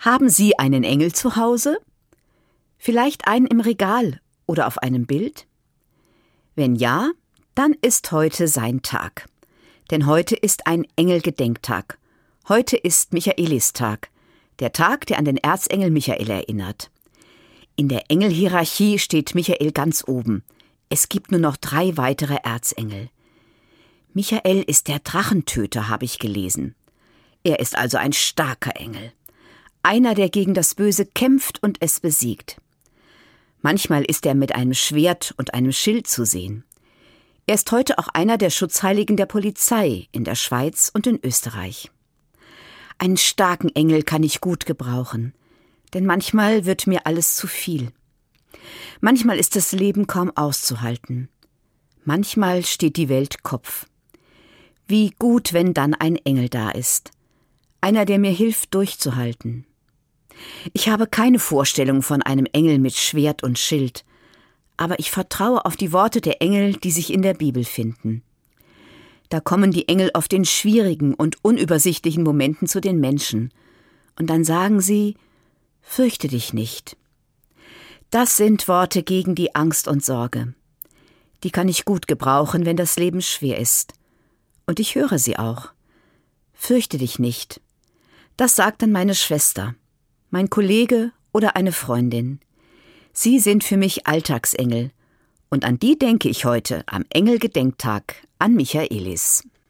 Haben Sie einen Engel zu Hause? Vielleicht einen im Regal oder auf einem Bild? Wenn ja, dann ist heute sein Tag. Denn heute ist ein Engelgedenktag. Heute ist Michaelistag, der Tag, der an den Erzengel Michael erinnert. In der Engelhierarchie steht Michael ganz oben. Es gibt nur noch drei weitere Erzengel. Michael ist der Drachentöter, habe ich gelesen. Er ist also ein starker Engel. Einer, der gegen das Böse kämpft und es besiegt. Manchmal ist er mit einem Schwert und einem Schild zu sehen. Er ist heute auch einer der Schutzheiligen der Polizei in der Schweiz und in Österreich. Einen starken Engel kann ich gut gebrauchen, denn manchmal wird mir alles zu viel. Manchmal ist das Leben kaum auszuhalten. Manchmal steht die Welt Kopf. Wie gut, wenn dann ein Engel da ist. Einer, der mir hilft, durchzuhalten. Ich habe keine Vorstellung von einem Engel mit Schwert und Schild, aber ich vertraue auf die Worte der Engel, die sich in der Bibel finden. Da kommen die Engel oft in schwierigen und unübersichtlichen Momenten zu den Menschen, und dann sagen sie Fürchte dich nicht. Das sind Worte gegen die Angst und Sorge. Die kann ich gut gebrauchen, wenn das Leben schwer ist. Und ich höre sie auch. Fürchte dich nicht. Das sagt dann meine Schwester mein Kollege oder eine Freundin. Sie sind für mich Alltagsengel, und an die denke ich heute am Engelgedenktag an Michaelis.